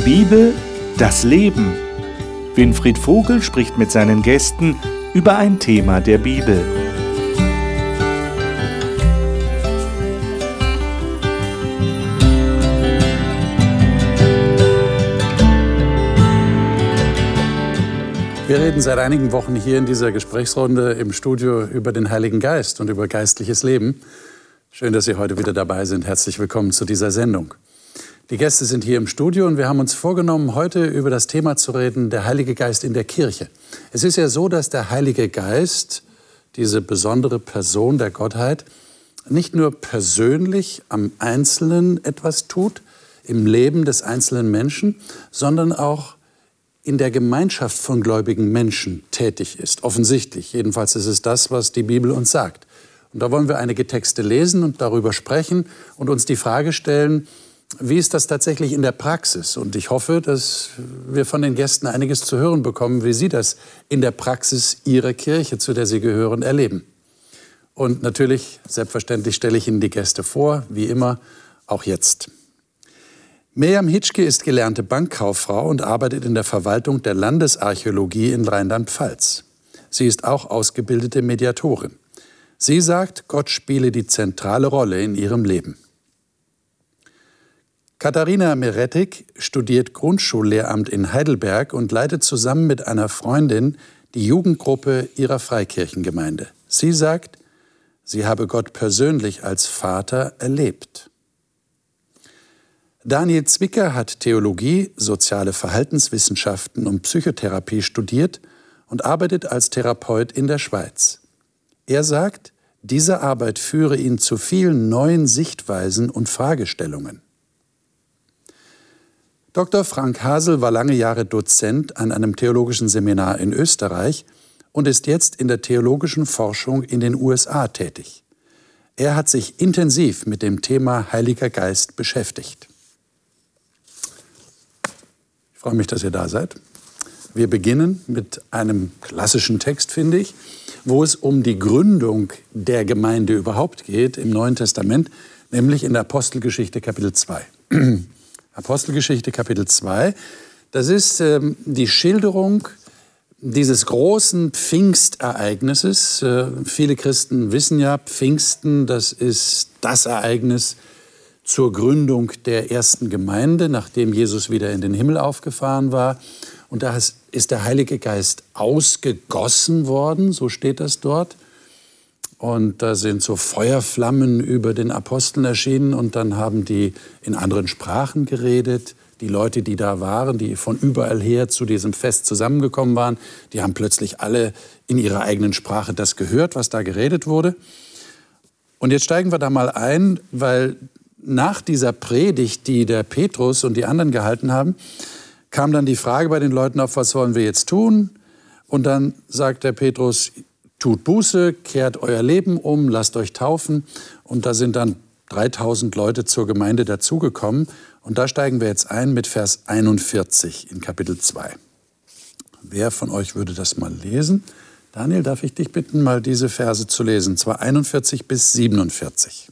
Die Bibel, das Leben. Winfried Vogel spricht mit seinen Gästen über ein Thema der Bibel. Wir reden seit einigen Wochen hier in dieser Gesprächsrunde im Studio über den Heiligen Geist und über geistliches Leben. Schön, dass Sie heute wieder dabei sind. Herzlich willkommen zu dieser Sendung. Die Gäste sind hier im Studio und wir haben uns vorgenommen, heute über das Thema zu reden, der Heilige Geist in der Kirche. Es ist ja so, dass der Heilige Geist, diese besondere Person der Gottheit, nicht nur persönlich am Einzelnen etwas tut, im Leben des einzelnen Menschen, sondern auch in der Gemeinschaft von gläubigen Menschen tätig ist. Offensichtlich. Jedenfalls ist es das, was die Bibel uns sagt. Und da wollen wir einige Texte lesen und darüber sprechen und uns die Frage stellen, wie ist das tatsächlich in der Praxis? Und ich hoffe, dass wir von den Gästen einiges zu hören bekommen, wie sie das in der Praxis ihrer Kirche, zu der sie gehören, erleben. Und natürlich, selbstverständlich, stelle ich Ihnen die Gäste vor, wie immer, auch jetzt. Miriam Hitschke ist gelernte Bankkauffrau und arbeitet in der Verwaltung der Landesarchäologie in Rheinland-Pfalz. Sie ist auch ausgebildete Mediatorin. Sie sagt, Gott spiele die zentrale Rolle in ihrem Leben. Katharina Meretik studiert Grundschullehramt in Heidelberg und leitet zusammen mit einer Freundin die Jugendgruppe ihrer Freikirchengemeinde. Sie sagt, sie habe Gott persönlich als Vater erlebt. Daniel Zwicker hat Theologie, soziale Verhaltenswissenschaften und Psychotherapie studiert und arbeitet als Therapeut in der Schweiz. Er sagt, diese Arbeit führe ihn zu vielen neuen Sichtweisen und Fragestellungen. Dr. Frank Hasel war lange Jahre Dozent an einem theologischen Seminar in Österreich und ist jetzt in der theologischen Forschung in den USA tätig. Er hat sich intensiv mit dem Thema Heiliger Geist beschäftigt. Ich freue mich, dass ihr da seid. Wir beginnen mit einem klassischen Text, finde ich, wo es um die Gründung der Gemeinde überhaupt geht im Neuen Testament, nämlich in der Apostelgeschichte Kapitel 2. Apostelgeschichte Kapitel 2. Das ist ähm, die Schilderung dieses großen Pfingstereignisses. Äh, viele Christen wissen ja, Pfingsten, das ist das Ereignis zur Gründung der ersten Gemeinde, nachdem Jesus wieder in den Himmel aufgefahren war. Und da ist der Heilige Geist ausgegossen worden, so steht das dort. Und da sind so Feuerflammen über den Aposteln erschienen und dann haben die in anderen Sprachen geredet. Die Leute, die da waren, die von überall her zu diesem Fest zusammengekommen waren, die haben plötzlich alle in ihrer eigenen Sprache das gehört, was da geredet wurde. Und jetzt steigen wir da mal ein, weil nach dieser Predigt, die der Petrus und die anderen gehalten haben, kam dann die Frage bei den Leuten auf, was wollen wir jetzt tun? Und dann sagt der Petrus, tut Buße, kehrt euer Leben um, lasst euch taufen. Und da sind dann 3000 Leute zur Gemeinde dazugekommen. Und da steigen wir jetzt ein mit Vers 41 in Kapitel 2. Wer von euch würde das mal lesen? Daniel, darf ich dich bitten, mal diese Verse zu lesen, zwar 41 bis 47.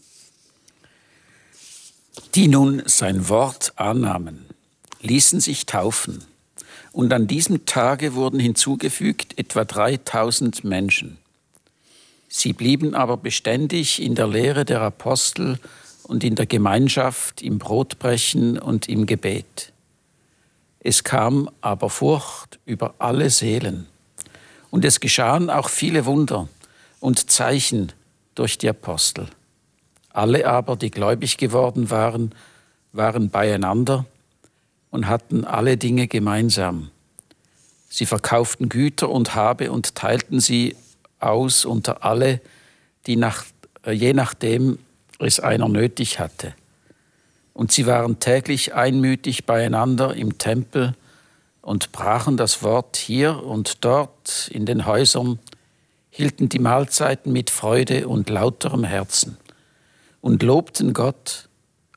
Die nun sein Wort annahmen, ließen sich taufen und an diesem Tage wurden hinzugefügt etwa 3000 Menschen. Sie blieben aber beständig in der Lehre der Apostel und in der Gemeinschaft, im Brotbrechen und im Gebet. Es kam aber Furcht über alle Seelen. Und es geschahen auch viele Wunder und Zeichen durch die Apostel. Alle aber, die gläubig geworden waren, waren beieinander und hatten alle Dinge gemeinsam. Sie verkauften Güter und Habe und teilten sie aus unter alle, die nach, äh, je nachdem es einer nötig hatte. Und sie waren täglich einmütig beieinander im Tempel und brachen das Wort hier und dort in den Häusern, hielten die Mahlzeiten mit Freude und lauterem Herzen und lobten Gott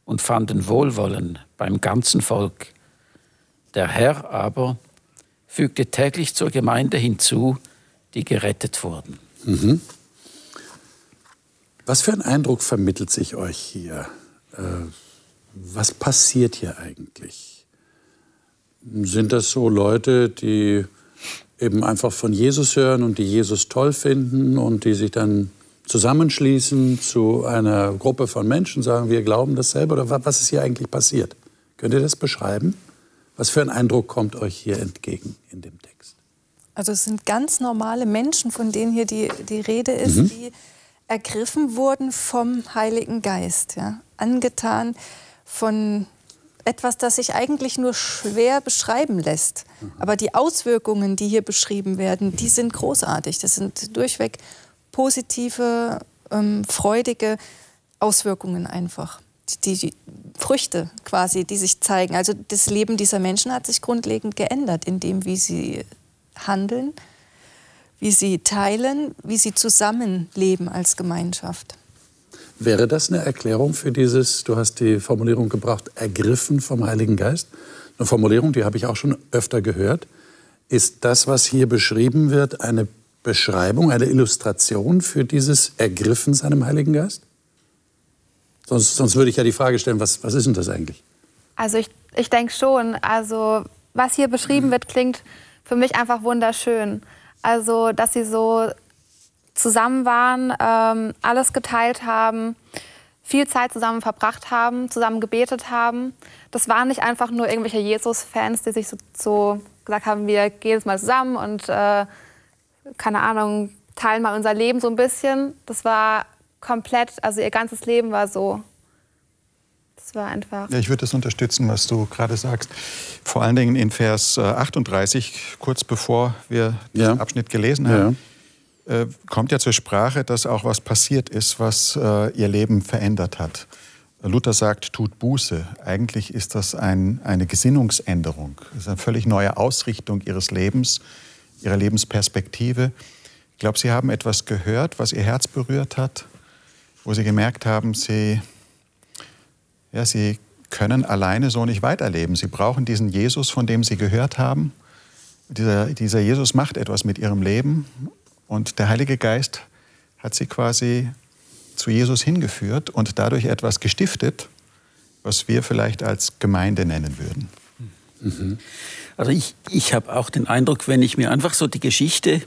und fanden Wohlwollen beim ganzen Volk. Der Herr aber fügte täglich zur Gemeinde hinzu, die gerettet wurden. Mhm. Was für ein Eindruck vermittelt sich euch hier? Äh, was passiert hier eigentlich? Sind das so Leute, die eben einfach von Jesus hören und die Jesus toll finden und die sich dann zusammenschließen zu einer Gruppe von Menschen, sagen, wir glauben dasselbe? Oder was ist hier eigentlich passiert? Könnt ihr das beschreiben? Was für ein Eindruck kommt euch hier entgegen in dem Text? Also es sind ganz normale Menschen, von denen hier die, die Rede ist, mhm. die ergriffen wurden vom Heiligen Geist, ja? angetan von etwas, das sich eigentlich nur schwer beschreiben lässt. Mhm. Aber die Auswirkungen, die hier beschrieben werden, die sind großartig. Das sind durchweg positive, ähm, freudige Auswirkungen einfach. Die, Früchte quasi, die sich zeigen. Also das Leben dieser Menschen hat sich grundlegend geändert, in dem, wie sie handeln, wie sie teilen, wie sie zusammenleben als Gemeinschaft. Wäre das eine Erklärung für dieses, du hast die Formulierung gebracht, ergriffen vom Heiligen Geist? Eine Formulierung, die habe ich auch schon öfter gehört. Ist das, was hier beschrieben wird, eine Beschreibung, eine Illustration für dieses Ergriffen seinem Heiligen Geist? Sonst, sonst würde ich ja die Frage stellen, was, was ist denn das eigentlich? Also ich, ich denke schon. Also was hier beschrieben wird, klingt für mich einfach wunderschön. Also dass sie so zusammen waren, ähm, alles geteilt haben, viel Zeit zusammen verbracht haben, zusammen gebetet haben. Das waren nicht einfach nur irgendwelche Jesus-Fans, die sich so, so, gesagt haben, wir gehen jetzt mal zusammen und äh, keine Ahnung, teilen mal unser Leben so ein bisschen. Das war komplett, also ihr ganzes Leben war so. Das war einfach. Ja, ich würde das unterstützen, was du gerade sagst. Vor allen Dingen in Vers 38, äh, kurz bevor wir diesen ja. Abschnitt gelesen haben. Ja. Äh, kommt ja zur Sprache, dass auch was passiert ist, was äh, ihr Leben verändert hat. Luther sagt, tut Buße. Eigentlich ist das ein, eine Gesinnungsänderung. Das ist eine völlig neue Ausrichtung ihres Lebens ihrer Lebensperspektive. Ich glaube, Sie haben etwas gehört, was Ihr Herz berührt hat, wo Sie gemerkt haben, Sie, ja, Sie können alleine so nicht weiterleben. Sie brauchen diesen Jesus, von dem Sie gehört haben. Dieser, dieser Jesus macht etwas mit Ihrem Leben und der Heilige Geist hat Sie quasi zu Jesus hingeführt und dadurch etwas gestiftet, was wir vielleicht als Gemeinde nennen würden. Mhm. Also ich, ich habe auch den Eindruck, wenn ich mir einfach so die Geschichte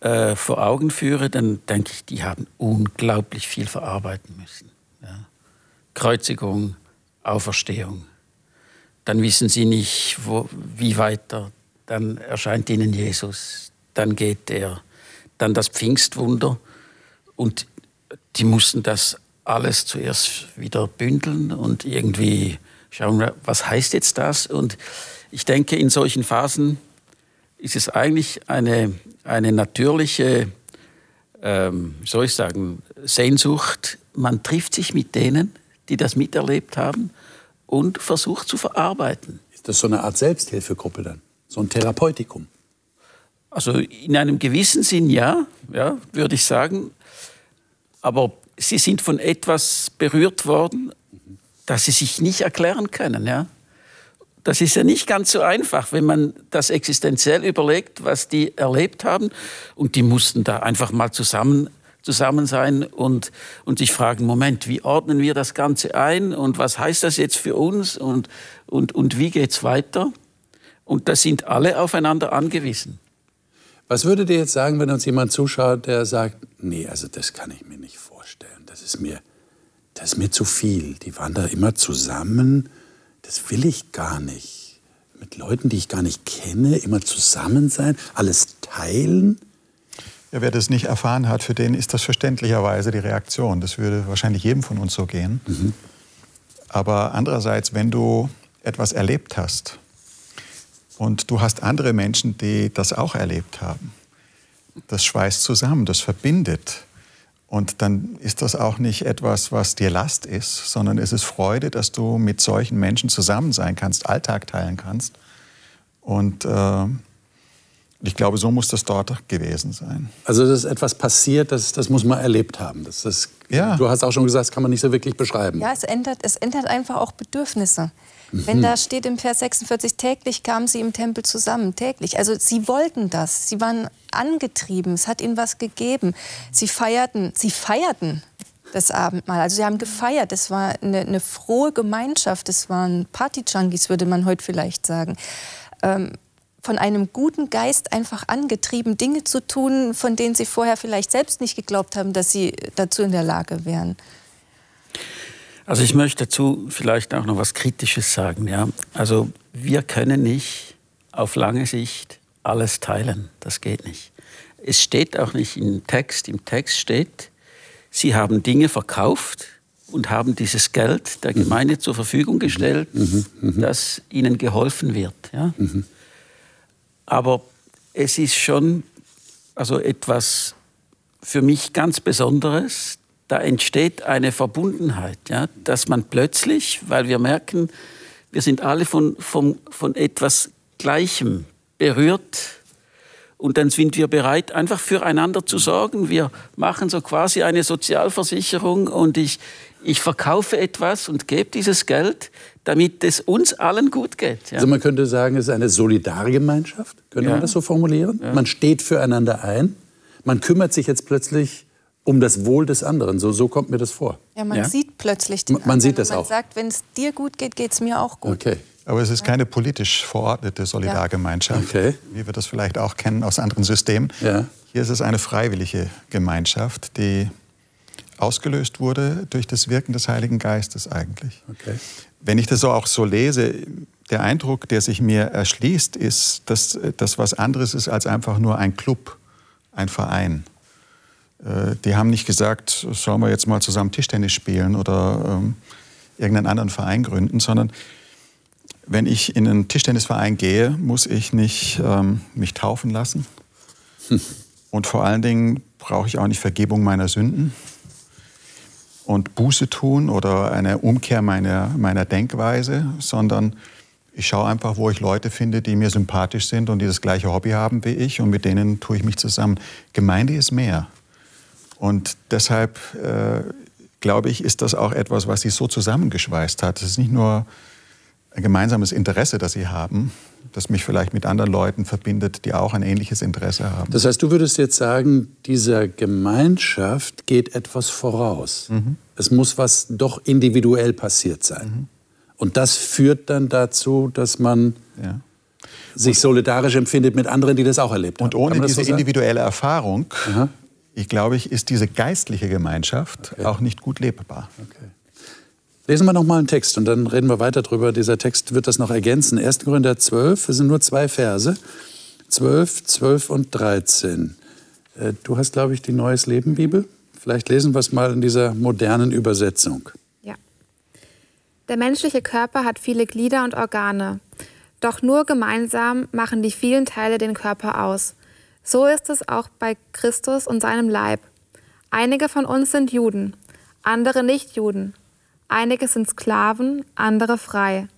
äh, vor Augen führe, dann denke ich, die haben unglaublich viel verarbeiten müssen. Ja. Kreuzigung, Auferstehung. Dann wissen sie nicht, wo, wie weiter. Dann erscheint ihnen Jesus. Dann geht er. Dann das Pfingstwunder. Und die mussten das alles zuerst wieder bündeln und irgendwie schauen, was heißt jetzt das? Und ich denke, in solchen Phasen ist es eigentlich eine, eine natürliche, ähm, soll ich sagen, Sehnsucht. Man trifft sich mit denen, die das miterlebt haben und versucht zu verarbeiten. Ist das so eine Art Selbsthilfegruppe dann? So ein Therapeutikum? Also in einem gewissen Sinn ja, ja würde ich sagen. Aber sie sind von etwas berührt worden, das sie sich nicht erklären können. Ja? Das ist ja nicht ganz so einfach, wenn man das existenziell überlegt, was die erlebt haben. Und die mussten da einfach mal zusammen, zusammen sein und, und sich fragen, Moment, wie ordnen wir das Ganze ein und was heißt das jetzt für uns und, und, und wie geht es weiter? Und da sind alle aufeinander angewiesen. Was würdet ihr jetzt sagen, wenn uns jemand zuschaut, der sagt, nee, also das kann ich mir nicht vorstellen, das ist mir, das ist mir zu viel. Die waren da immer zusammen das will ich gar nicht. Mit Leuten, die ich gar nicht kenne, immer zusammen sein, alles teilen. Ja, wer das nicht erfahren hat, für den ist das verständlicherweise die Reaktion. Das würde wahrscheinlich jedem von uns so gehen. Mhm. Aber andererseits, wenn du etwas erlebt hast und du hast andere Menschen, die das auch erlebt haben, das schweißt zusammen, das verbindet. Und dann ist das auch nicht etwas, was dir Last ist, sondern es ist Freude, dass du mit solchen Menschen zusammen sein kannst, Alltag teilen kannst. Und äh, ich glaube, so muss das dort gewesen sein. Also, dass etwas passiert, das, das muss man erlebt haben. Das, das, ja. Du hast auch schon gesagt, das kann man nicht so wirklich beschreiben. Ja, es ändert, es ändert einfach auch Bedürfnisse. Mhm. Wenn da steht im Vers 46, täglich kamen sie im Tempel zusammen, täglich. Also sie wollten das, sie waren angetrieben, es hat ihnen was gegeben. Sie feierten, sie feierten das Abendmahl. Also sie haben gefeiert, es war eine, eine frohe Gemeinschaft, es waren Party-Junkies, würde man heute vielleicht sagen. ähm, von einem guten Geist einfach angetrieben, Dinge zu tun, von denen sie vorher vielleicht selbst nicht geglaubt haben, dass sie dazu in der Lage wären. Also ich möchte dazu vielleicht auch noch was Kritisches sagen. Ja? Also wir können nicht auf lange Sicht alles teilen. Das geht nicht. Es steht auch nicht im Text. Im Text steht, sie haben Dinge verkauft und haben dieses Geld der Gemeinde zur Verfügung gestellt, mhm. Mhm. dass ihnen geholfen wird. Ja? Mhm. Aber es ist schon also etwas für mich ganz Besonderes. Da entsteht eine Verbundenheit, ja? dass man plötzlich, weil wir merken, wir sind alle von, von, von etwas Gleichem berührt, und dann sind wir bereit, einfach füreinander zu sorgen. Wir machen so quasi eine Sozialversicherung und ich, ich verkaufe etwas und gebe dieses Geld, damit es uns allen gut geht. Ja. Also man könnte sagen, es ist eine Solidargemeinschaft, könnte ja. man das so formulieren? Ja. Man steht füreinander ein, man kümmert sich jetzt plötzlich um das Wohl des anderen. So, so kommt mir das vor. Ja, man sieht plötzlich den Man anderen. sieht das man auch. Man sagt, wenn es dir gut geht, geht es mir auch gut. Okay. Aber es ist keine politisch verordnete Solidargemeinschaft, okay. wie wir das vielleicht auch kennen aus anderen Systemen. Ja. Hier ist es eine freiwillige Gemeinschaft, die ausgelöst wurde durch das Wirken des Heiligen Geistes eigentlich. Okay. Wenn ich das auch so lese, der Eindruck, der sich mir erschließt, ist, dass das was anderes ist als einfach nur ein Club, ein Verein. Äh, die haben nicht gesagt, sollen wir jetzt mal zusammen Tischtennis spielen oder ähm, irgendeinen anderen Verein gründen, sondern wenn ich in einen Tischtennisverein gehe, muss ich nicht ähm, mich taufen lassen. Hm. Und vor allen Dingen brauche ich auch nicht Vergebung meiner Sünden und Buße tun oder eine Umkehr meiner, meiner Denkweise, sondern ich schaue einfach, wo ich Leute finde, die mir sympathisch sind und die das gleiche Hobby haben wie ich und mit denen tue ich mich zusammen. Gemeinde ist mehr. Und deshalb äh, glaube ich, ist das auch etwas, was sie so zusammengeschweißt hat. Es ist nicht nur ein gemeinsames Interesse, das sie haben, das mich vielleicht mit anderen Leuten verbindet, die auch ein ähnliches Interesse haben. Das heißt, du würdest jetzt sagen, dieser Gemeinschaft geht etwas voraus. Mhm. Es muss was doch individuell passiert sein. Mhm. Und das führt dann dazu, dass man ja. sich solidarisch empfindet mit anderen, die das auch erlebt haben. Und ohne diese so individuelle Erfahrung, Aha. ich glaube, ich, ist diese geistliche Gemeinschaft okay. auch nicht gut lebbar. Okay. Lesen wir noch mal einen Text und dann reden wir weiter drüber. Dieser Text wird das noch ergänzen. 1. Korinther 12, es sind nur zwei Verse. 12, 12 und 13. Äh, du hast, glaube ich, die Neues Leben Bibel. Vielleicht lesen wir es mal in dieser modernen Übersetzung. Ja. Der menschliche Körper hat viele Glieder und Organe. Doch nur gemeinsam machen die vielen Teile den Körper aus. So ist es auch bei Christus und seinem Leib. Einige von uns sind Juden, andere nicht Juden. Einige sind Sklaven, andere frei.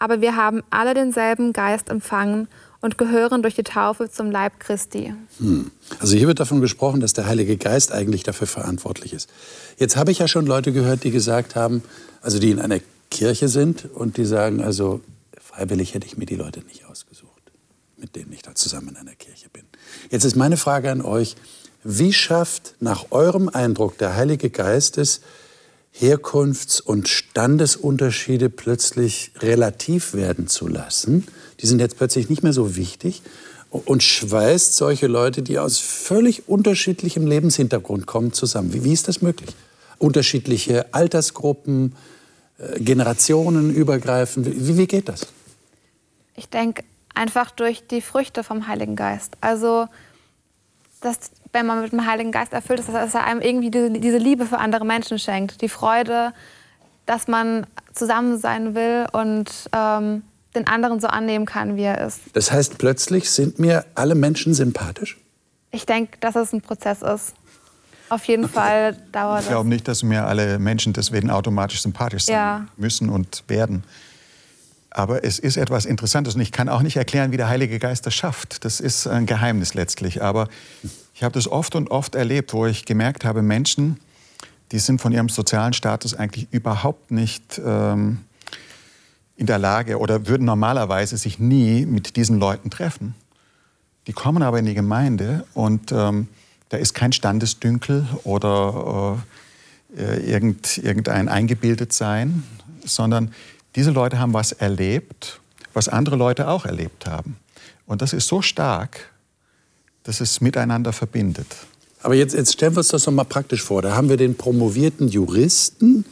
Aber wir haben alle denselben Geist empfangen und gehören durch die Taufe zum Leib Christi. Hm. Also hier wird davon gesprochen, dass der Heilige Geist eigentlich dafür verantwortlich ist. Jetzt habe ich ja schon Leute gehört, die gesagt haben, also die in einer Kirche sind und die sagen, also freiwillig hätte ich mir die Leute nicht ausgesucht, mit denen ich da zusammen in einer Kirche bin. Jetzt ist meine Frage an euch, wie schafft nach eurem Eindruck der Heilige Geist es, Herkunfts- und Standesunterschiede plötzlich relativ werden zu lassen. Die sind jetzt plötzlich nicht mehr so wichtig und schweißt solche Leute, die aus völlig unterschiedlichem Lebenshintergrund kommen, zusammen. Wie, wie ist das möglich? Unterschiedliche Altersgruppen, äh, Generationen übergreifend. Wie, wie geht das? Ich denke einfach durch die Früchte vom Heiligen Geist. Also, dass wenn man mit dem Heiligen Geist erfüllt ist, dass er einem irgendwie diese, diese Liebe für andere Menschen schenkt. Die Freude, dass man zusammen sein will und ähm, den anderen so annehmen kann, wie er ist. Das heißt, plötzlich sind mir alle Menschen sympathisch? Ich denke, dass es ein Prozess ist. Auf jeden okay. Fall dauert es. Ich glaube nicht, dass mir alle Menschen deswegen automatisch sympathisch sein ja. müssen und werden. Aber es ist etwas Interessantes und ich kann auch nicht erklären, wie der Heilige Geist das schafft. Das ist ein Geheimnis letztlich. Aber ich habe das oft und oft erlebt, wo ich gemerkt habe, Menschen, die sind von ihrem sozialen Status eigentlich überhaupt nicht ähm, in der Lage oder würden normalerweise sich nie mit diesen Leuten treffen. Die kommen aber in die Gemeinde und ähm, da ist kein Standesdünkel oder äh, irgend, irgendein Eingebildetsein, sondern diese Leute haben was erlebt, was andere Leute auch erlebt haben. Und das ist so stark, dass es miteinander verbindet. Aber jetzt, jetzt stellen wir uns das doch mal praktisch vor. Da haben wir den promovierten Juristen,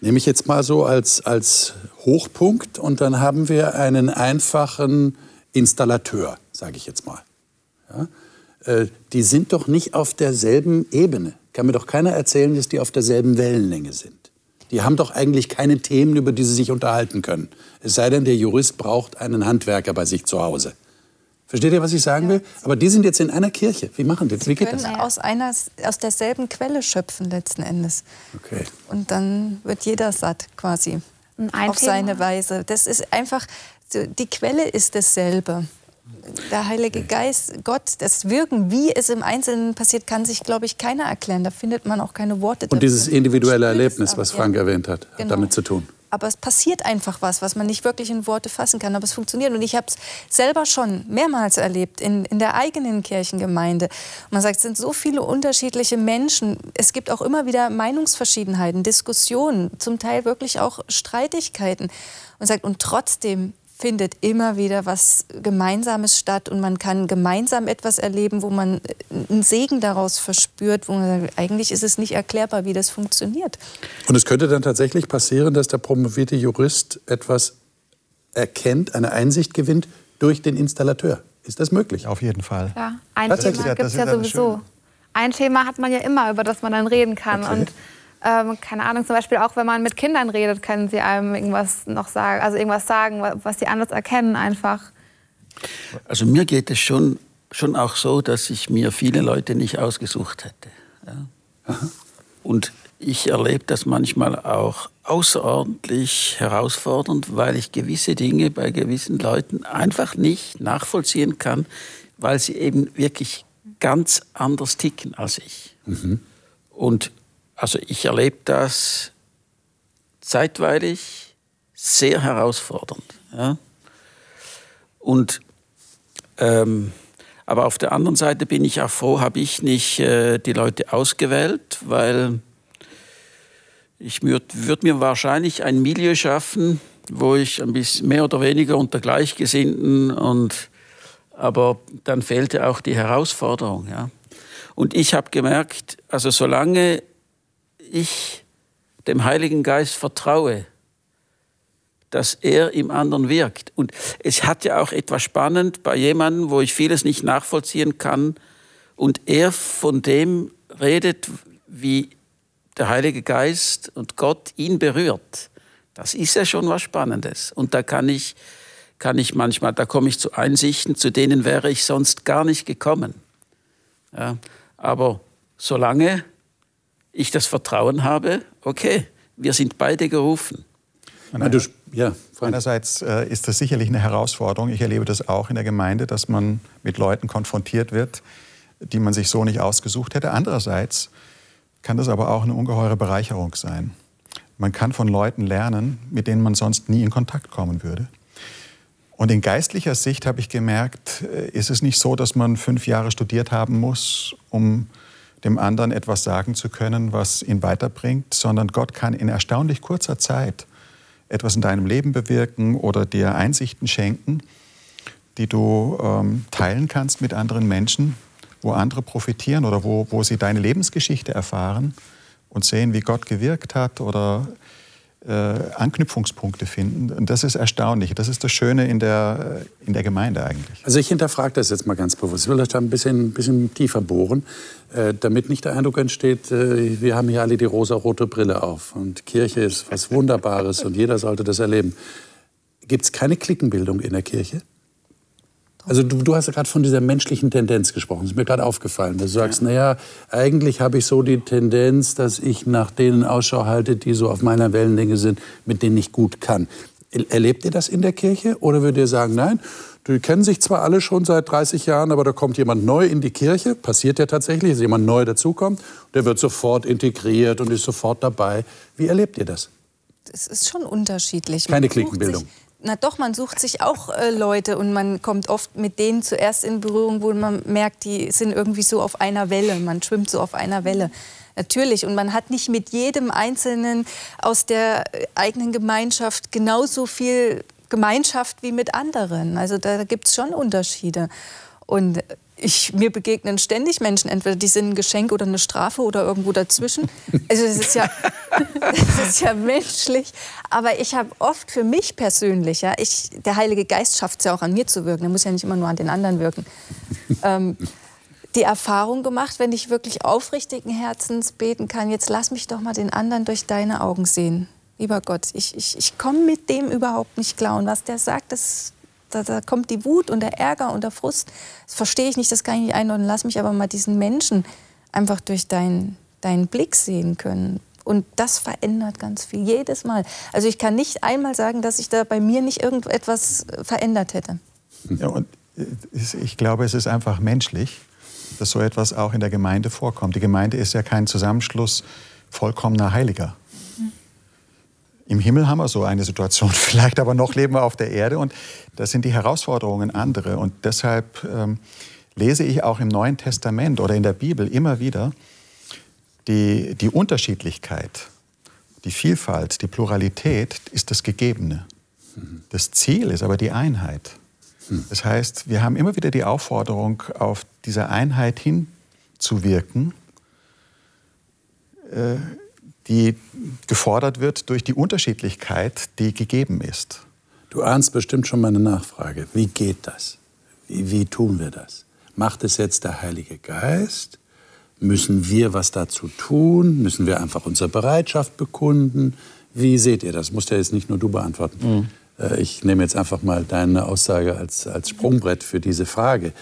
nehme ich jetzt mal so als, als Hochpunkt, und dann haben wir einen einfachen Installateur, sage ich jetzt mal. Ja? Äh, die sind doch nicht auf derselben Ebene. Kann mir doch keiner erzählen, dass die auf derselben Wellenlänge sind. Die haben doch eigentlich keine Themen, über die sie sich unterhalten können. Es sei denn, der Jurist braucht einen Handwerker bei sich zu Hause. Versteht ihr, was ich sagen will? Aber die sind jetzt in einer Kirche. Wie machen die das? Wie geht das? Aus, einer, aus derselben Quelle schöpfen letzten Endes. Okay. Und dann wird jeder satt quasi. Ein auf seine Weise. Das ist einfach, die Quelle ist dasselbe. Der Heilige Geist, Gott, das Wirken, wie es im Einzelnen passiert, kann sich, glaube ich, keiner erklären. Da findet man auch keine Worte. Und dieses individuelle Erlebnis, was Frank ja. erwähnt hat, genau. hat damit zu tun aber es passiert einfach was, was man nicht wirklich in Worte fassen kann, aber es funktioniert. Und ich habe es selber schon mehrmals erlebt in, in der eigenen Kirchengemeinde. Und man sagt, es sind so viele unterschiedliche Menschen. Es gibt auch immer wieder Meinungsverschiedenheiten, Diskussionen, zum Teil wirklich auch Streitigkeiten. Und sagt, und trotzdem findet immer wieder was Gemeinsames statt und man kann gemeinsam etwas erleben, wo man einen Segen daraus verspürt, wo man sagt, eigentlich ist es nicht erklärbar, wie das funktioniert. Und es könnte dann tatsächlich passieren, dass der promovierte Jurist etwas erkennt, eine Einsicht gewinnt durch den Installateur. Ist das möglich? Auf jeden Fall. Ja, ein Thema gibt es ja sowieso. Ein Thema hat man ja immer, über das man dann reden kann. Okay. Und ähm, keine Ahnung, zum Beispiel auch wenn man mit Kindern redet, können sie einem irgendwas noch sagen, also irgendwas sagen, was sie anders erkennen einfach. Also mir geht es schon, schon auch so, dass ich mir viele Leute nicht ausgesucht hätte. Ja. Und ich erlebe das manchmal auch außerordentlich herausfordernd, weil ich gewisse Dinge bei gewissen Leuten einfach nicht nachvollziehen kann, weil sie eben wirklich ganz anders ticken als ich. Mhm. Und also ich erlebe das zeitweilig sehr herausfordernd. Ja? Und ähm, aber auf der anderen Seite bin ich auch froh, habe ich nicht äh, die Leute ausgewählt, weil ich würde würd mir wahrscheinlich ein Milieu schaffen, wo ich ein bisschen mehr oder weniger unter Gleichgesinnten und aber dann fehlte auch die Herausforderung. Ja. Und ich habe gemerkt, also solange ich dem Heiligen Geist vertraue, dass er im anderen wirkt. Und es hat ja auch etwas spannend bei jemandem, wo ich vieles nicht nachvollziehen kann und er von dem redet, wie der Heilige Geist und Gott ihn berührt. Das ist ja schon was Spannendes. Und da kann ich, kann ich manchmal, da komme ich zu Einsichten, zu denen wäre ich sonst gar nicht gekommen. Ja, aber solange ich das Vertrauen habe, okay, wir sind beide gerufen. Ja, Einerseits äh, ist das sicherlich eine Herausforderung. Ich erlebe das auch in der Gemeinde, dass man mit Leuten konfrontiert wird, die man sich so nicht ausgesucht hätte. Andererseits kann das aber auch eine ungeheure Bereicherung sein. Man kann von Leuten lernen, mit denen man sonst nie in Kontakt kommen würde. Und in geistlicher Sicht habe ich gemerkt, äh, ist es nicht so, dass man fünf Jahre studiert haben muss, um dem anderen etwas sagen zu können, was ihn weiterbringt, sondern Gott kann in erstaunlich kurzer Zeit etwas in deinem Leben bewirken oder dir Einsichten schenken, die du ähm, teilen kannst mit anderen Menschen, wo andere profitieren oder wo, wo sie deine Lebensgeschichte erfahren und sehen, wie Gott gewirkt hat oder äh, Anknüpfungspunkte finden. Und das ist erstaunlich. Das ist das Schöne in der, in der Gemeinde eigentlich. Also ich hinterfrage das jetzt mal ganz bewusst. Ich will das da ein bisschen, bisschen tiefer bohren, äh, damit nicht der Eindruck entsteht, äh, wir haben hier alle die rosa-rote Brille auf und Kirche ist was Wunderbares und jeder sollte das erleben. Gibt es keine Klickenbildung in der Kirche? Also du, du hast ja gerade von dieser menschlichen Tendenz gesprochen. Das ist mir gerade aufgefallen. Du sagst, ja. naja, eigentlich habe ich so die Tendenz, dass ich nach denen Ausschau halte, die so auf meiner Wellenlänge sind, mit denen ich gut kann. Erlebt ihr das in der Kirche? Oder würdet ihr sagen, nein, die kennen sich zwar alle schon seit 30 Jahren, aber da kommt jemand neu in die Kirche, passiert ja tatsächlich, dass jemand neu dazukommt, der wird sofort integriert und ist sofort dabei. Wie erlebt ihr das? Es ist schon unterschiedlich. Keine Klickenbildung. Na doch, man sucht sich auch äh, Leute und man kommt oft mit denen zuerst in Berührung, wo man merkt, die sind irgendwie so auf einer Welle, man schwimmt so auf einer Welle. Natürlich. Und man hat nicht mit jedem Einzelnen aus der eigenen Gemeinschaft genauso viel Gemeinschaft wie mit anderen. Also da gibt es schon Unterschiede. Und ich, mir begegnen ständig Menschen, entweder die sind ein Geschenk oder eine Strafe oder irgendwo dazwischen. Also das ist ja, ist ja menschlich. Aber ich habe oft für mich persönlich, ja, ich, der Heilige Geist schafft es ja auch an mir zu wirken. Er muss ja nicht immer nur an den anderen wirken. Ähm, die Erfahrung gemacht, wenn ich wirklich aufrichtigen Herzens beten kann, jetzt lass mich doch mal den anderen durch deine Augen sehen. Lieber Gott, ich, ich, ich komme mit dem überhaupt nicht klar. Und was der sagt, das da, da, kommt die Wut und der Ärger und der Frust. Das verstehe ich nicht, das kann ich nicht einordnen. Lass mich aber mal diesen Menschen einfach durch deinen, deinen Blick sehen können. Und das verändert ganz viel, jedes Mal. Also ich kann nicht einmal sagen, dass ich da bei mir nicht irgendetwas verändert hätte. Ja, und ich glaube, es ist einfach menschlich, dass so etwas auch in der Gemeinde vorkommt. Die Gemeinde ist ja kein Zusammenschluss vollkommener Heiliger. Im Himmel haben wir so eine Situation vielleicht, aber noch leben wir auf der Erde und da sind die Herausforderungen andere. Und deshalb ähm, lese ich auch im Neuen Testament oder in der Bibel immer wieder die, die Unterschiedlichkeit, die Vielfalt, die Pluralität ist das Gegebene. Das Ziel ist aber die Einheit. Das heißt, wir haben immer wieder die Aufforderung, auf diese Einheit hinzuwirken. Äh, die gefordert wird durch die Unterschiedlichkeit, die gegeben ist. Du ahnst bestimmt schon meine Nachfrage. Wie geht das? Wie, wie tun wir das? Macht es jetzt der Heilige Geist? Müssen wir was dazu tun? Müssen wir einfach unsere Bereitschaft bekunden? Wie seht ihr das? Musst ja jetzt nicht nur du beantworten. Mhm. Ich nehme jetzt einfach mal deine Aussage als, als Sprungbrett für diese Frage.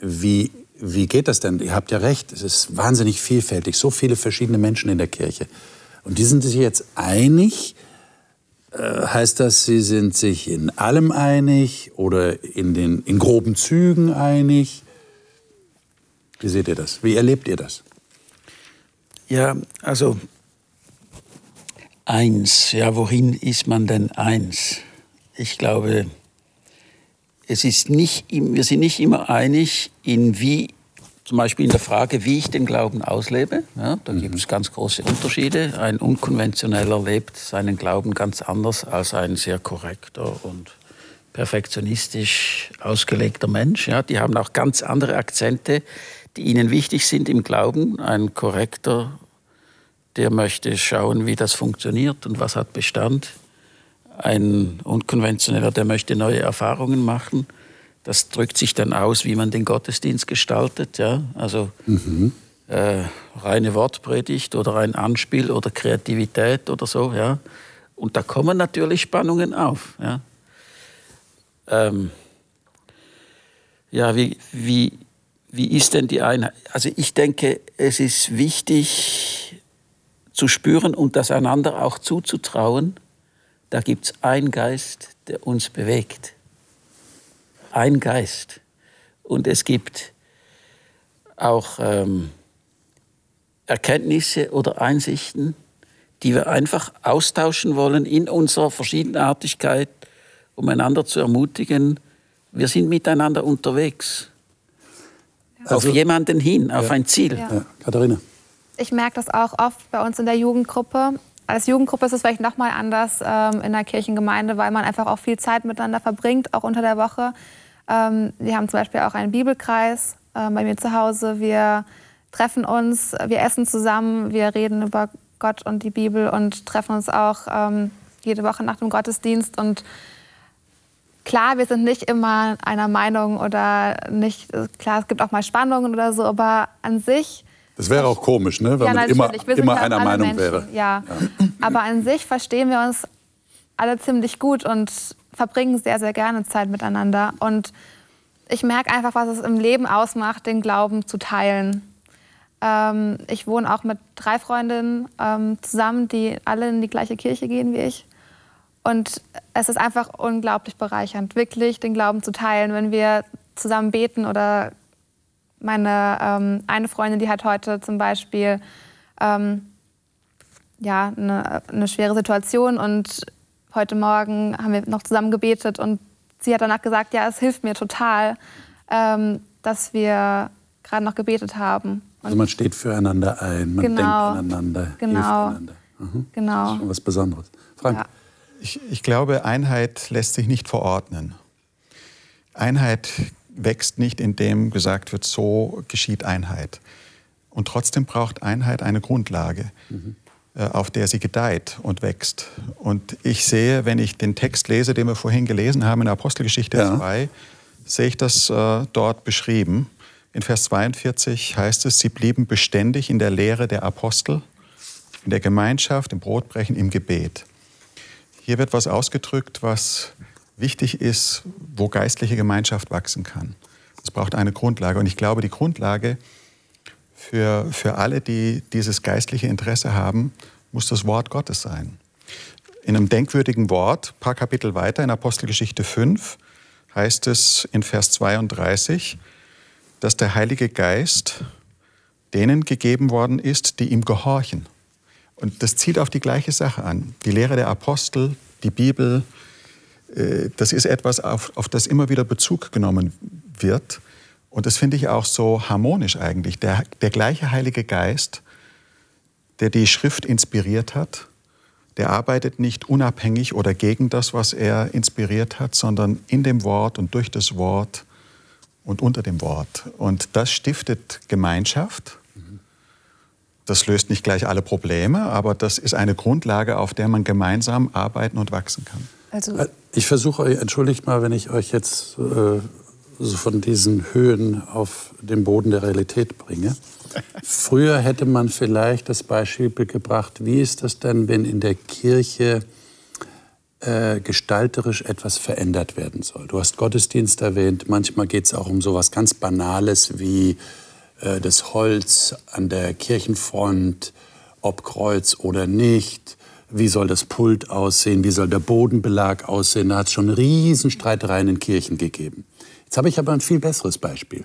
Wie wie geht das denn? Ihr habt ja recht, es ist wahnsinnig vielfältig, so viele verschiedene Menschen in der Kirche. Und die sind sich jetzt einig. Äh, heißt das, sie sind sich in allem einig oder in, den, in groben Zügen einig? Wie seht ihr das? Wie erlebt ihr das? Ja, also eins, ja, wohin ist man denn eins? Ich glaube, es ist nicht, wir sind nicht immer einig in wie, zum Beispiel in der Frage, wie ich den Glauben auslebe. Ja, da mhm. gibt es ganz große Unterschiede. Ein Unkonventioneller lebt seinen Glauben ganz anders als ein sehr korrekter und perfektionistisch ausgelegter Mensch. Ja, die haben auch ganz andere Akzente, die ihnen wichtig sind im Glauben. Ein korrekter, der möchte schauen, wie das funktioniert und was hat Bestand ein Unkonventioneller, der möchte neue Erfahrungen machen. Das drückt sich dann aus, wie man den Gottesdienst gestaltet. Ja? Also mhm. äh, reine Wortpredigt oder ein Anspiel oder Kreativität oder so. Ja? Und da kommen natürlich Spannungen auf. Ja, ähm, ja wie, wie, wie ist denn die Einheit? Also ich denke, es ist wichtig zu spüren und das einander auch zuzutrauen, da gibt es einen Geist, der uns bewegt. Ein Geist. Und es gibt auch ähm, Erkenntnisse oder Einsichten, die wir einfach austauschen wollen in unserer Verschiedenartigkeit, um einander zu ermutigen. Wir sind miteinander unterwegs. Also, auf jemanden hin, auf ja. ein Ziel. Ja. Katharina. Ich merke das auch oft bei uns in der Jugendgruppe, als Jugendgruppe ist es vielleicht noch mal anders ähm, in der Kirchengemeinde, weil man einfach auch viel Zeit miteinander verbringt, auch unter der Woche. Ähm, wir haben zum Beispiel auch einen Bibelkreis äh, bei mir zu Hause. Wir treffen uns, wir essen zusammen, wir reden über Gott und die Bibel und treffen uns auch ähm, jede Woche nach dem Gottesdienst. Und klar, wir sind nicht immer einer Meinung oder nicht, klar, es gibt auch mal Spannungen oder so, aber an sich das wäre auch komisch, ne? wenn ja, man immer, immer einer Meinung Menschen, wäre. Ja. ja. Aber an sich verstehen wir uns alle ziemlich gut und verbringen sehr, sehr gerne Zeit miteinander. Und ich merke einfach, was es im Leben ausmacht, den Glauben zu teilen. Ähm, ich wohne auch mit drei Freundinnen ähm, zusammen, die alle in die gleiche Kirche gehen wie ich. Und es ist einfach unglaublich bereichernd, wirklich den Glauben zu teilen, wenn wir zusammen beten oder meine ähm, eine Freundin, die hat heute zum Beispiel ähm, ja, eine, eine schwere Situation und heute Morgen haben wir noch zusammen gebetet und sie hat danach gesagt, ja, es hilft mir total, ähm, dass wir gerade noch gebetet haben. Und also man steht füreinander ein, man genau, denkt aneinander, genau, hilft einander. Mhm. Genau. Das ist schon was Besonderes. Frank? Ja. Ich, ich glaube, Einheit lässt sich nicht verordnen. Einheit wächst nicht, indem gesagt wird, so geschieht Einheit. Und trotzdem braucht Einheit eine Grundlage, mhm. auf der sie gedeiht und wächst. Und ich sehe, wenn ich den Text lese, den wir vorhin gelesen haben in Apostelgeschichte ja. 2, sehe ich das äh, dort beschrieben. In Vers 42 heißt es, sie blieben beständig in der Lehre der Apostel, in der Gemeinschaft, im Brotbrechen, im Gebet. Hier wird was ausgedrückt, was wichtig ist, wo geistliche Gemeinschaft wachsen kann. Es braucht eine Grundlage. Und ich glaube, die Grundlage für, für alle, die dieses geistliche Interesse haben, muss das Wort Gottes sein. In einem denkwürdigen Wort, ein paar Kapitel weiter, in Apostelgeschichte 5, heißt es in Vers 32, dass der Heilige Geist denen gegeben worden ist, die ihm gehorchen. Und das zielt auf die gleiche Sache an. Die Lehre der Apostel, die Bibel, das ist etwas, auf, auf das immer wieder Bezug genommen wird. Und das finde ich auch so harmonisch eigentlich. Der, der gleiche Heilige Geist, der die Schrift inspiriert hat, der arbeitet nicht unabhängig oder gegen das, was er inspiriert hat, sondern in dem Wort und durch das Wort und unter dem Wort. Und das stiftet Gemeinschaft. Das löst nicht gleich alle Probleme, aber das ist eine Grundlage, auf der man gemeinsam arbeiten und wachsen kann. Also ich versuche euch, entschuldigt mal, wenn ich euch jetzt äh, so von diesen Höhen auf den Boden der Realität bringe. Früher hätte man vielleicht das Beispiel gebracht, wie ist das denn, wenn in der Kirche äh, gestalterisch etwas verändert werden soll? Du hast Gottesdienst erwähnt, manchmal geht es auch um so etwas ganz Banales wie äh, das Holz an der Kirchenfront, ob Kreuz oder nicht. Wie soll das Pult aussehen? Wie soll der Bodenbelag aussehen? Da hat es schon Riesenstreitereien in Kirchen gegeben. Jetzt habe ich aber ein viel besseres Beispiel.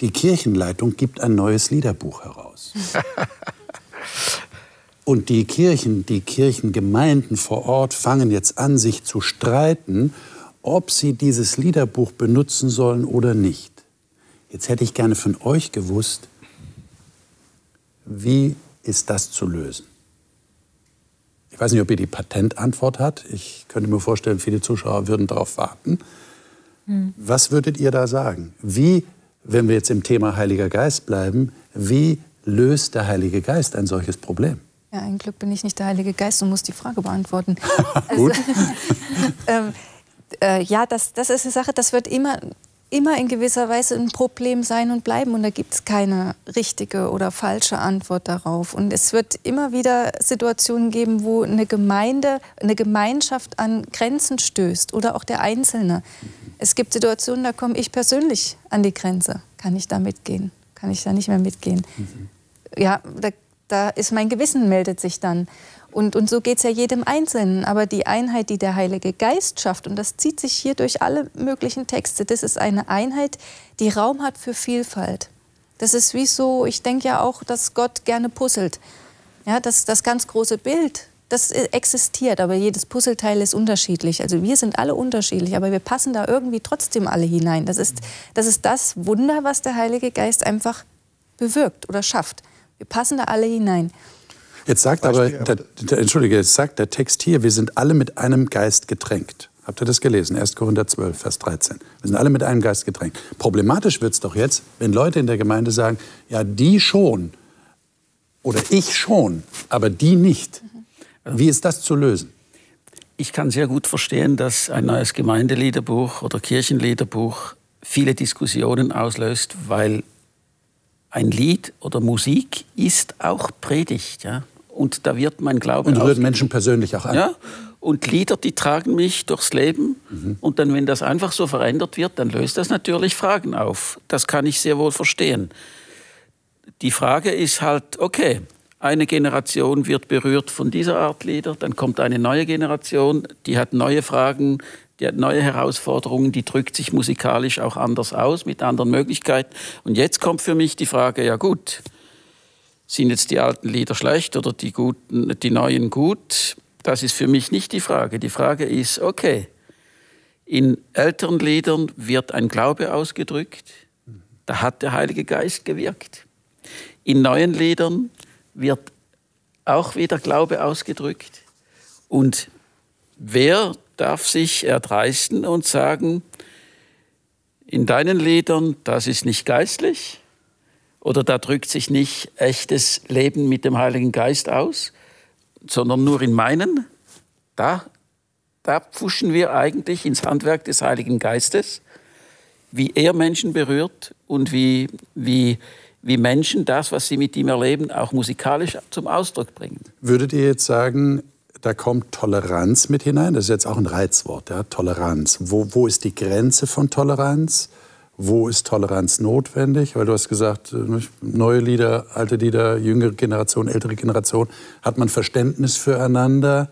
Die Kirchenleitung gibt ein neues Liederbuch heraus. Und die Kirchen, die Kirchengemeinden vor Ort fangen jetzt an, sich zu streiten, ob sie dieses Liederbuch benutzen sollen oder nicht. Jetzt hätte ich gerne von euch gewusst, wie ist das zu lösen? Ich weiß nicht, ob ihr die Patentantwort habt. Ich könnte mir vorstellen, viele Zuschauer würden darauf warten. Hm. Was würdet ihr da sagen? Wie wenn wir jetzt im Thema Heiliger Geist bleiben, wie löst der Heilige Geist ein solches Problem? Ja, ein Glück bin ich nicht der Heilige Geist und muss die Frage beantworten. also, ähm, äh, ja, das, das ist eine Sache, das wird immer, immer in gewisser Weise ein Problem sein und bleiben. Und da gibt es keine richtige oder falsche Antwort darauf. Und es wird immer wieder Situationen geben, wo eine Gemeinde, eine Gemeinschaft an Grenzen stößt oder auch der Einzelne. Es gibt Situationen, da komme ich persönlich an die Grenze. Kann ich da mitgehen? Kann ich da nicht mehr mitgehen? Mhm. Ja, da, da ist mein Gewissen meldet sich dann. Und, und so geht es ja jedem Einzelnen. Aber die Einheit, die der Heilige Geist schafft, und das zieht sich hier durch alle möglichen Texte, das ist eine Einheit, die Raum hat für Vielfalt. Das ist wie so, ich denke ja auch, dass Gott gerne puzzelt. Ja, das, das ganz große Bild, das existiert, aber jedes Puzzleteil ist unterschiedlich. Also wir sind alle unterschiedlich, aber wir passen da irgendwie trotzdem alle hinein. Das ist das, ist das Wunder, was der Heilige Geist einfach bewirkt oder schafft. Wir passen da alle hinein. Jetzt sagt aber, der, der, Entschuldige, jetzt sagt der Text hier, wir sind alle mit einem Geist getränkt. Habt ihr das gelesen? 1. Korinther 12, Vers 13. Wir sind alle mit einem Geist getränkt. Problematisch wird es doch jetzt, wenn Leute in der Gemeinde sagen, ja, die schon oder ich schon, aber die nicht. Wie ist das zu lösen? Ich kann sehr gut verstehen, dass ein neues Gemeindeliederbuch oder Kirchenliederbuch viele Diskussionen auslöst, weil ein Lied oder Musik ist auch Predigt. Ja? Und da wird mein Glaube. Und rührt Menschen persönlich auch an. Ja? Und Lieder, die tragen mich durchs Leben. Mhm. Und dann, wenn das einfach so verändert wird, dann löst das natürlich Fragen auf. Das kann ich sehr wohl verstehen. Die Frage ist halt, okay, eine Generation wird berührt von dieser Art Lieder, dann kommt eine neue Generation, die hat neue Fragen, die hat neue Herausforderungen, die drückt sich musikalisch auch anders aus, mit anderen Möglichkeiten. Und jetzt kommt für mich die Frage, ja gut, sind jetzt die alten Lieder schlecht oder die, guten, die neuen gut? Das ist für mich nicht die Frage. Die Frage ist, okay, in älteren Liedern wird ein Glaube ausgedrückt, da hat der Heilige Geist gewirkt. In neuen Liedern wird auch wieder Glaube ausgedrückt. Und wer darf sich erdreisten und sagen, in deinen Liedern, das ist nicht geistlich oder da drückt sich nicht echtes Leben mit dem Heiligen Geist aus, sondern nur in meinen, da, da pfuschen wir eigentlich ins Handwerk des Heiligen Geistes, wie er Menschen berührt und wie, wie, wie Menschen das, was sie mit ihm erleben, auch musikalisch zum Ausdruck bringen. Würdet ihr jetzt sagen, da kommt Toleranz mit hinein. Das ist jetzt auch ein Reizwort, ja? Toleranz. Wo, wo ist die Grenze von Toleranz? Wo ist Toleranz notwendig? Weil du hast gesagt, äh, neue Lieder, alte Lieder, jüngere Generation, ältere Generation. Hat man Verständnis füreinander?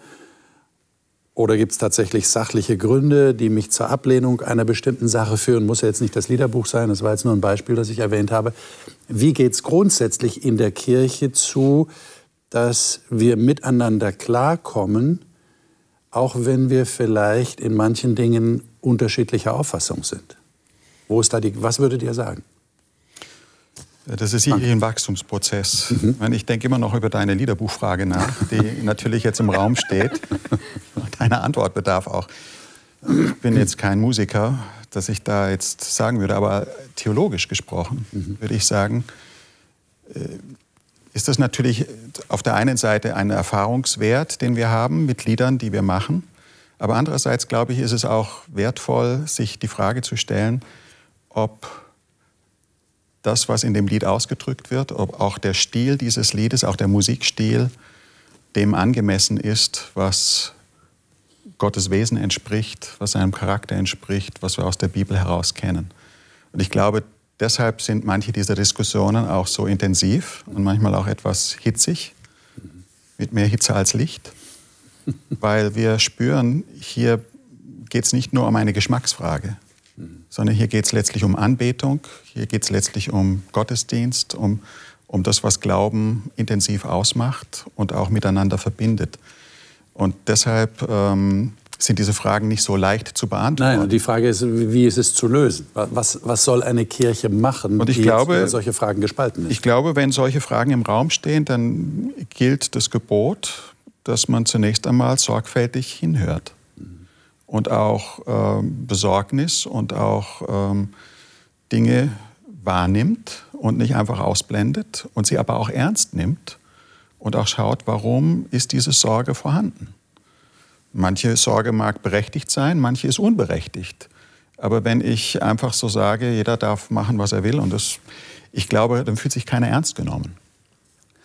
Oder gibt es tatsächlich sachliche Gründe, die mich zur Ablehnung einer bestimmten Sache führen? Muss ja jetzt nicht das Liederbuch sein, das war jetzt nur ein Beispiel, das ich erwähnt habe. Wie geht es grundsätzlich in der Kirche zu? dass wir miteinander klarkommen, auch wenn wir vielleicht in manchen Dingen unterschiedlicher Auffassung sind. Wo ist da die, was würdet ihr sagen? Das ist sicherlich ein Wachstumsprozess. Mhm. Ich denke immer noch über deine Liederbuchfrage nach, die natürlich jetzt im Raum steht. Deine Antwort bedarf auch. Ich bin jetzt kein Musiker, dass ich da jetzt sagen würde, aber theologisch gesprochen mhm. würde ich sagen, äh, ist das natürlich auf der einen Seite ein Erfahrungswert, den wir haben mit Liedern, die wir machen. Aber andererseits, glaube ich, ist es auch wertvoll, sich die Frage zu stellen, ob das, was in dem Lied ausgedrückt wird, ob auch der Stil dieses Liedes, auch der Musikstil, dem angemessen ist, was Gottes Wesen entspricht, was seinem Charakter entspricht, was wir aus der Bibel heraus kennen. Und ich glaube, Deshalb sind manche dieser Diskussionen auch so intensiv und manchmal auch etwas hitzig, mit mehr Hitze als Licht, weil wir spüren, hier geht es nicht nur um eine Geschmacksfrage, sondern hier geht es letztlich um Anbetung, hier geht es letztlich um Gottesdienst, um, um das, was Glauben intensiv ausmacht und auch miteinander verbindet. Und deshalb ähm, sind diese Fragen nicht so leicht zu beantworten. Nein, und die Frage ist, wie ist es zu lösen? Was, was soll eine Kirche machen, und ich die glaube, solche Fragen gespalten ist? Ich glaube, wenn solche Fragen im Raum stehen, dann gilt das Gebot, dass man zunächst einmal sorgfältig hinhört. Und auch ähm, Besorgnis und auch ähm, Dinge wahrnimmt und nicht einfach ausblendet und sie aber auch ernst nimmt und auch schaut, warum ist diese Sorge vorhanden. Manche Sorge mag berechtigt sein, manche ist unberechtigt. Aber wenn ich einfach so sage, jeder darf machen, was er will, und das, ich glaube, dann fühlt sich keiner ernst genommen.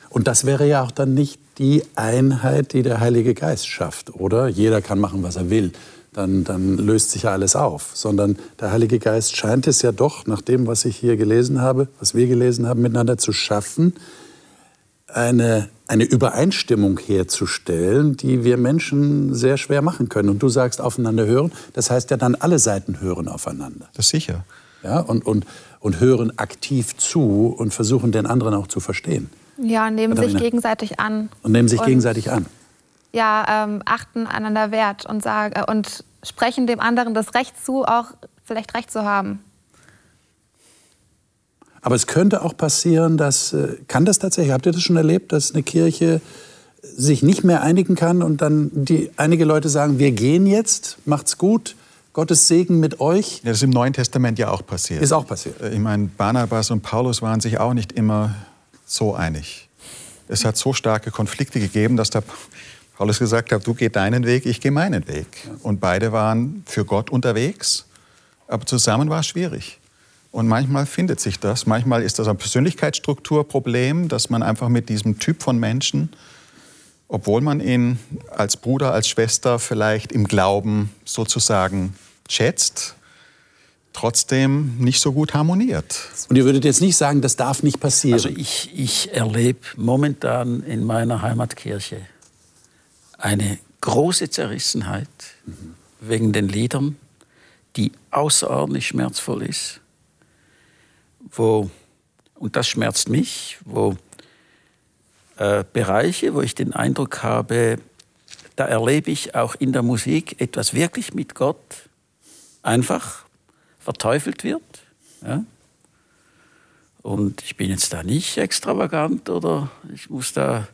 Und das wäre ja auch dann nicht die Einheit, die der Heilige Geist schafft, oder? Jeder kann machen, was er will. Dann, dann löst sich ja alles auf. Sondern der Heilige Geist scheint es ja doch, nach dem, was ich hier gelesen habe, was wir gelesen haben, miteinander zu schaffen, eine, eine Übereinstimmung herzustellen, die wir Menschen sehr schwer machen können. Und du sagst aufeinander hören, das heißt ja dann alle Seiten hören aufeinander. Das ist sicher. Ja, und, und, und hören aktiv zu und versuchen den anderen auch zu verstehen. Ja, nehmen Katharina. sich gegenseitig an. Und nehmen sich und, gegenseitig an. Ja, ähm, achten einander Wert und, sagen, äh, und sprechen dem anderen das Recht zu, auch vielleicht Recht zu haben. Aber es könnte auch passieren, dass, äh, kann das tatsächlich, habt ihr das schon erlebt, dass eine Kirche sich nicht mehr einigen kann und dann die, einige Leute sagen, wir gehen jetzt, macht's gut, Gottes Segen mit euch? Ja, das ist im Neuen Testament ja auch passiert. Ist auch passiert. Äh, ich meine, Barnabas und Paulus waren sich auch nicht immer so einig. Es hat so starke Konflikte gegeben, dass der Paulus gesagt hat, du geh deinen Weg, ich gehe meinen Weg. Und beide waren für Gott unterwegs, aber zusammen war es schwierig. Und manchmal findet sich das. Manchmal ist das ein Persönlichkeitsstrukturproblem, dass man einfach mit diesem Typ von Menschen, obwohl man ihn als Bruder, als Schwester vielleicht im Glauben sozusagen schätzt, trotzdem nicht so gut harmoniert. Und ihr würdet jetzt nicht sagen, das darf nicht passieren? Also ich, ich erlebe momentan in meiner Heimatkirche eine große Zerrissenheit mhm. wegen den Liedern, die außerordentlich schmerzvoll ist wo, und das schmerzt mich, wo äh, Bereiche, wo ich den Eindruck habe, da erlebe ich auch in der Musik etwas wirklich mit Gott einfach verteufelt wird. Ja? Und ich bin jetzt da nicht extravagant oder ich muss da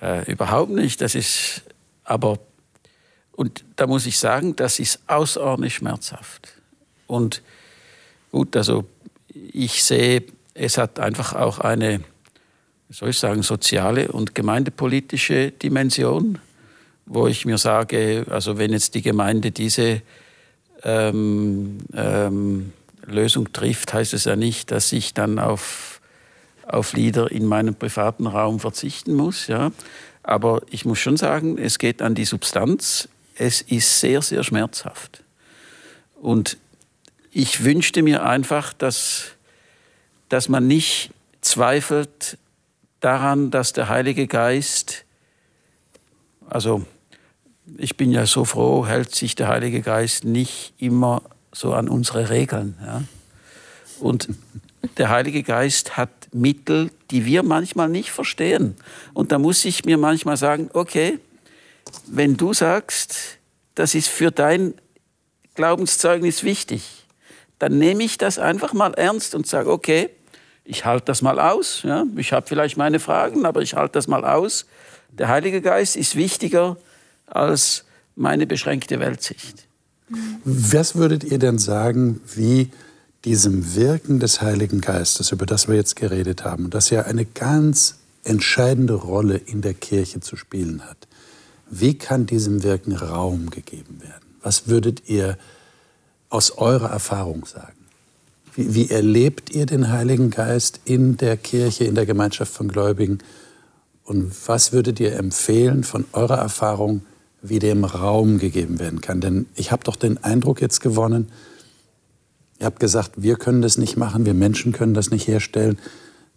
äh, überhaupt nicht. Das ist aber Und da muss ich sagen, das ist außerordentlich schmerzhaft. Und gut, also ich sehe, es hat einfach auch eine, soll ich sagen, soziale und gemeindepolitische Dimension, wo ich mir sage, also wenn jetzt die Gemeinde diese ähm, ähm, Lösung trifft, heißt es ja nicht, dass ich dann auf, auf Lieder in meinem privaten Raum verzichten muss. Ja. Aber ich muss schon sagen, es geht an die Substanz. Es ist sehr, sehr schmerzhaft. Und ich wünschte mir einfach, dass, dass man nicht zweifelt daran, dass der Heilige Geist, also ich bin ja so froh, hält sich der Heilige Geist nicht immer so an unsere Regeln. Ja? Und der Heilige Geist hat Mittel, die wir manchmal nicht verstehen. Und da muss ich mir manchmal sagen, okay, wenn du sagst, das ist für dein Glaubenszeugnis wichtig, dann nehme ich das einfach mal ernst und sage, okay, ich halte das mal aus. Ja? Ich habe vielleicht meine Fragen, aber ich halte das mal aus. Der Heilige Geist ist wichtiger als meine beschränkte Weltsicht. Was würdet ihr denn sagen, wie diesem Wirken des Heiligen Geistes, über das wir jetzt geredet haben, das ja eine ganz entscheidende Rolle in der Kirche zu spielen hat, wie kann diesem Wirken Raum gegeben werden? Was würdet ihr aus eurer Erfahrung sagen? Wie, wie, erlebt ihr den Heiligen Geist in der Kirche, in der Gemeinschaft von Gläubigen? Und was würdet ihr empfehlen von eurer Erfahrung, wie dem Raum gegeben werden kann? Denn ich habe doch den Eindruck jetzt gewonnen, ihr habt gesagt, wir können das nicht machen, wir Menschen können das nicht herstellen.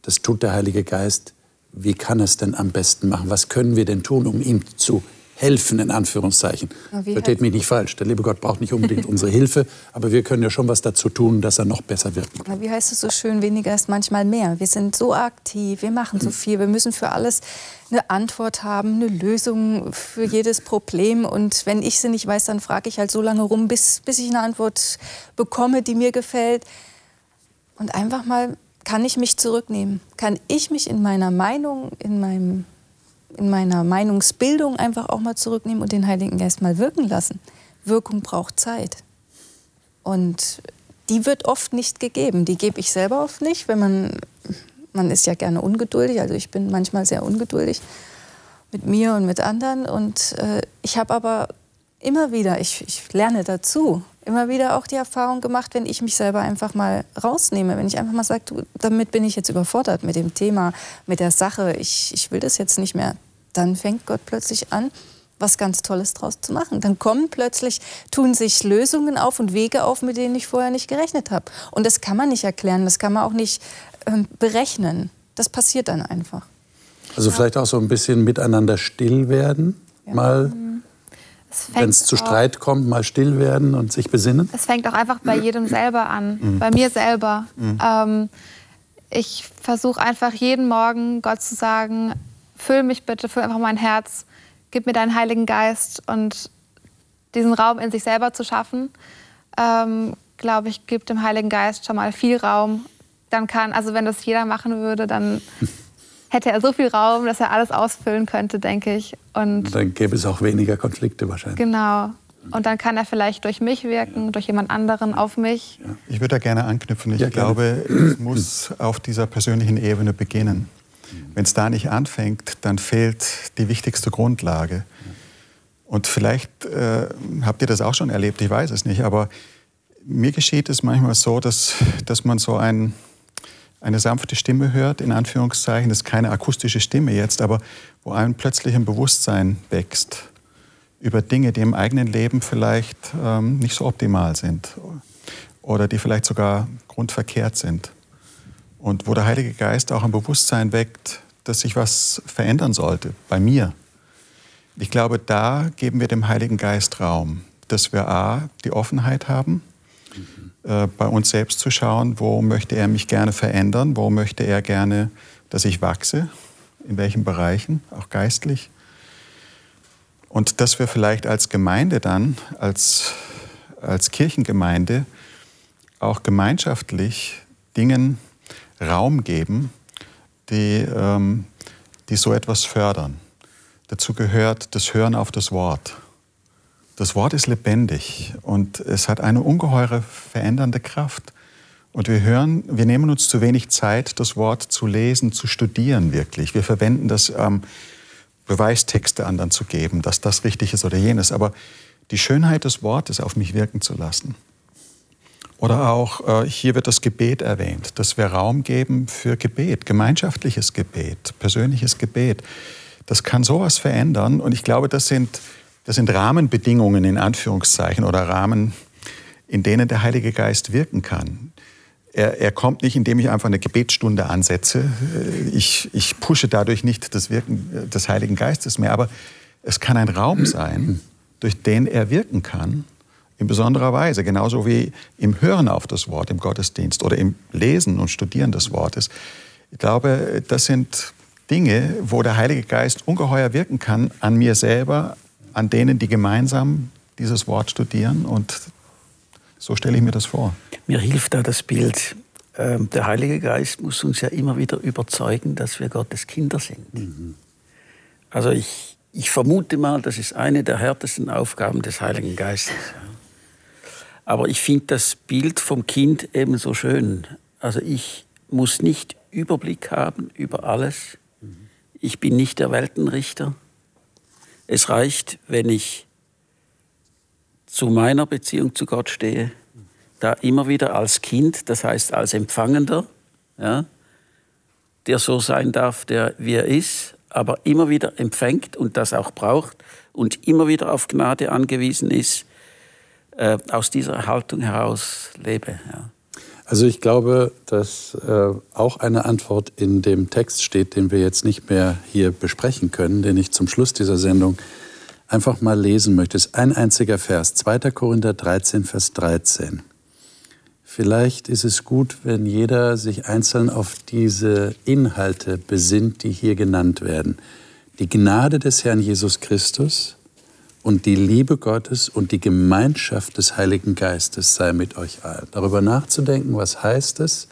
Das tut der Heilige Geist. Wie kann es denn am besten machen? Was können wir denn tun, um ihm zu helfen, in Anführungszeichen. Versteht mich nicht falsch. Der liebe Gott braucht nicht unbedingt unsere Hilfe, aber wir können ja schon was dazu tun, dass er noch besser wird. Wie heißt es so schön, weniger ist manchmal mehr. Wir sind so aktiv, wir machen so viel, wir müssen für alles eine Antwort haben, eine Lösung für jedes Problem. Und wenn ich sie nicht weiß, dann frage ich halt so lange rum, bis, bis ich eine Antwort bekomme, die mir gefällt. Und einfach mal, kann ich mich zurücknehmen? Kann ich mich in meiner Meinung, in meinem in meiner Meinungsbildung einfach auch mal zurücknehmen und den Heiligen Geist mal wirken lassen. Wirkung braucht Zeit. Und die wird oft nicht gegeben. Die gebe ich selber oft nicht, wenn man, man ist ja gerne ungeduldig. Also ich bin manchmal sehr ungeduldig mit mir und mit anderen. Und äh, ich habe aber immer wieder, ich, ich lerne dazu, immer wieder auch die Erfahrung gemacht, wenn ich mich selber einfach mal rausnehme, wenn ich einfach mal sage, damit bin ich jetzt überfordert mit dem Thema, mit der Sache, ich, ich will das jetzt nicht mehr, dann fängt Gott plötzlich an, was ganz Tolles draus zu machen. Dann kommen plötzlich, tun sich Lösungen auf und Wege auf, mit denen ich vorher nicht gerechnet habe. Und das kann man nicht erklären, das kann man auch nicht äh, berechnen. Das passiert dann einfach. Also ja. vielleicht auch so ein bisschen miteinander still werden, ja. mal. Wenn es zu Streit kommt, mal still werden und sich besinnen? Es fängt auch einfach bei jedem selber an, mhm. bei mir selber. Mhm. Ähm, ich versuche einfach jeden Morgen Gott zu sagen, füll mich bitte, füll einfach mein Herz, gib mir deinen Heiligen Geist und diesen Raum in sich selber zu schaffen, ähm, glaube ich, gibt dem Heiligen Geist schon mal viel Raum. Dann kann, also wenn das jeder machen würde, dann hätte er so viel Raum, dass er alles ausfüllen könnte, denke ich. Und dann gäbe es auch weniger Konflikte wahrscheinlich. Genau. Und dann kann er vielleicht durch mich wirken, ja. durch jemand anderen auf mich. Ich würde da gerne anknüpfen. Ich ja, glaube, es muss auf dieser persönlichen Ebene beginnen. Wenn es da nicht anfängt, dann fehlt die wichtigste Grundlage. Und vielleicht äh, habt ihr das auch schon erlebt, ich weiß es nicht, aber mir geschieht es manchmal so, dass, dass man so ein, eine sanfte Stimme hört, in Anführungszeichen, das ist keine akustische Stimme jetzt, aber wo einem plötzlich ein Bewusstsein wächst über Dinge, die im eigenen Leben vielleicht ähm, nicht so optimal sind oder die vielleicht sogar grundverkehrt sind und wo der Heilige Geist auch ein Bewusstsein weckt, dass sich was verändern sollte bei mir. Ich glaube, da geben wir dem Heiligen Geist Raum, dass wir a die Offenheit haben, mhm. äh, bei uns selbst zu schauen, wo möchte er mich gerne verändern, wo möchte er gerne, dass ich wachse, in welchen Bereichen, auch geistlich. Und dass wir vielleicht als Gemeinde dann, als, als Kirchengemeinde, auch gemeinschaftlich Dingen Raum geben, die, ähm, die so etwas fördern. Dazu gehört das Hören auf das Wort. Das Wort ist lebendig und es hat eine ungeheure verändernde Kraft. Und wir hören, wir nehmen uns zu wenig Zeit, das Wort zu lesen, zu studieren wirklich. Wir verwenden das, ähm, Beweistexte anderen zu geben, dass das richtig ist oder jenes. Aber die Schönheit des Wortes auf mich wirken zu lassen. Oder auch, äh, hier wird das Gebet erwähnt, dass wir Raum geben für Gebet, gemeinschaftliches Gebet, persönliches Gebet. Das kann sowas verändern. Und ich glaube, das sind, das sind Rahmenbedingungen in Anführungszeichen oder Rahmen, in denen der Heilige Geist wirken kann. Er, er kommt nicht, indem ich einfach eine Gebetsstunde ansetze. Ich, ich pushe dadurch nicht das Wirken des Heiligen Geistes mehr. Aber es kann ein Raum sein, durch den er wirken kann, in besonderer Weise. Genauso wie im Hören auf das Wort im Gottesdienst oder im Lesen und Studieren des Wortes. Ich glaube, das sind Dinge, wo der Heilige Geist ungeheuer wirken kann an mir selber, an denen, die gemeinsam dieses Wort studieren. Und so stelle ich mir das vor. Mir hilft da das Bild. Ähm, der Heilige Geist muss uns ja immer wieder überzeugen, dass wir Gottes Kinder sind. Mhm. Also ich, ich vermute mal, das ist eine der härtesten Aufgaben des Heiligen Geistes. Aber ich finde das Bild vom Kind ebenso schön. Also ich muss nicht Überblick haben über alles. Ich bin nicht der Weltenrichter. Es reicht, wenn ich zu meiner Beziehung zu Gott stehe, da immer wieder als Kind, das heißt als Empfangender, ja, der so sein darf, der wie er ist, aber immer wieder empfängt und das auch braucht und immer wieder auf Gnade angewiesen ist, äh, aus dieser Haltung heraus lebe. Ja. Also ich glaube, dass äh, auch eine Antwort in dem Text steht, den wir jetzt nicht mehr hier besprechen können, den ich zum Schluss dieser Sendung einfach mal lesen möchte. Es ist ein einziger Vers, 2. Korinther 13, Vers 13. Vielleicht ist es gut, wenn jeder sich einzeln auf diese Inhalte besinnt, die hier genannt werden. Die Gnade des Herrn Jesus Christus, und die Liebe Gottes und die Gemeinschaft des Heiligen Geistes sei mit euch allen. Darüber nachzudenken, was heißt es?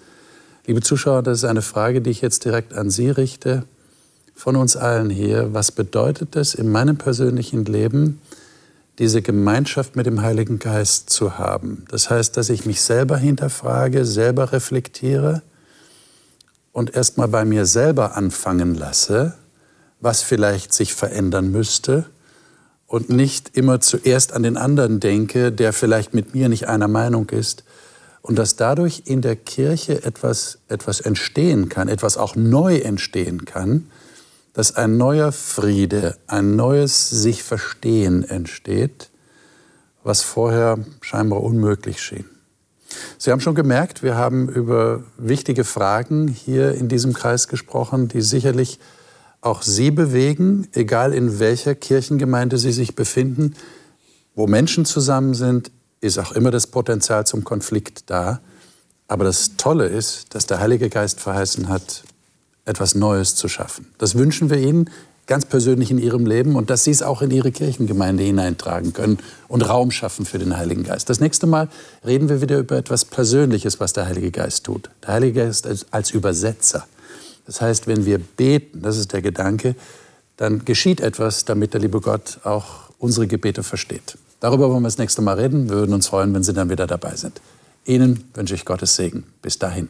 Liebe Zuschauer, das ist eine Frage, die ich jetzt direkt an Sie richte, von uns allen hier. Was bedeutet es in meinem persönlichen Leben, diese Gemeinschaft mit dem Heiligen Geist zu haben? Das heißt, dass ich mich selber hinterfrage, selber reflektiere und erst mal bei mir selber anfangen lasse, was vielleicht sich verändern müsste und nicht immer zuerst an den anderen denke, der vielleicht mit mir nicht einer Meinung ist. Und dass dadurch in der Kirche etwas, etwas entstehen kann, etwas auch neu entstehen kann, dass ein neuer Friede, ein neues sich Verstehen entsteht, was vorher scheinbar unmöglich schien. Sie haben schon gemerkt, wir haben über wichtige Fragen hier in diesem Kreis gesprochen, die sicherlich auch Sie bewegen, egal in welcher Kirchengemeinde Sie sich befinden. Wo Menschen zusammen sind, ist auch immer das Potenzial zum Konflikt da. Aber das Tolle ist, dass der Heilige Geist verheißen hat, etwas Neues zu schaffen. Das wünschen wir Ihnen ganz persönlich in Ihrem Leben und dass Sie es auch in Ihre Kirchengemeinde hineintragen können und Raum schaffen für den Heiligen Geist. Das nächste Mal reden wir wieder über etwas Persönliches, was der Heilige Geist tut. Der Heilige Geist als Übersetzer. Das heißt, wenn wir beten, das ist der Gedanke, dann geschieht etwas, damit der liebe Gott auch unsere Gebete versteht. Darüber wollen wir das nächste Mal reden. Wir würden uns freuen, wenn Sie dann wieder dabei sind. Ihnen wünsche ich Gottes Segen. Bis dahin.